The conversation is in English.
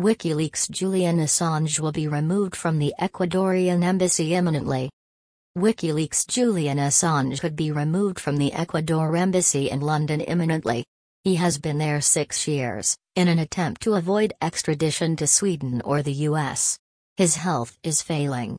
WikiLeaks' Julian Assange will be removed from the Ecuadorian embassy imminently. WikiLeaks' Julian Assange could be removed from the Ecuador embassy in London imminently. He has been there six years, in an attempt to avoid extradition to Sweden or the US. His health is failing,